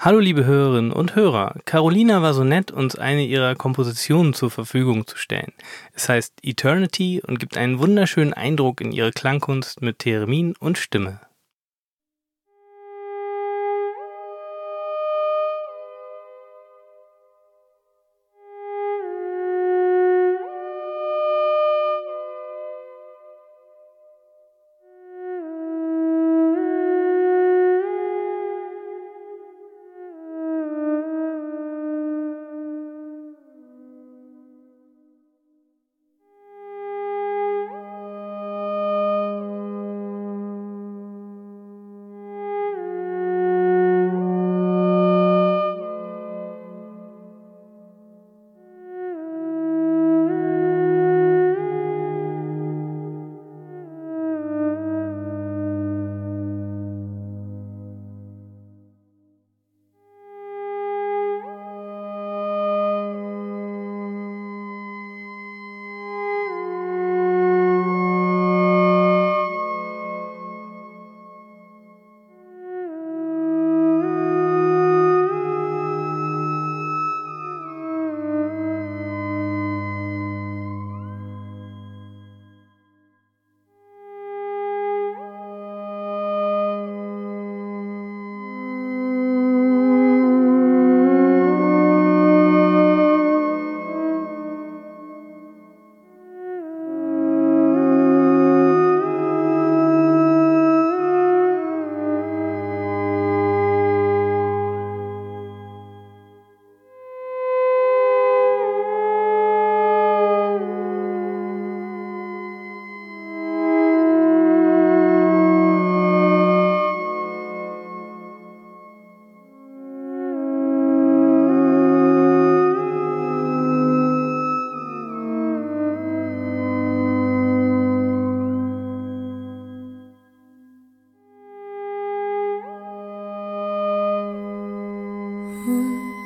Hallo liebe Hörerinnen und Hörer, Carolina war so nett, uns eine ihrer Kompositionen zur Verfügung zu stellen. Es heißt Eternity und gibt einen wunderschönen Eindruck in ihre Klangkunst mit Theremin und Stimme. Oh.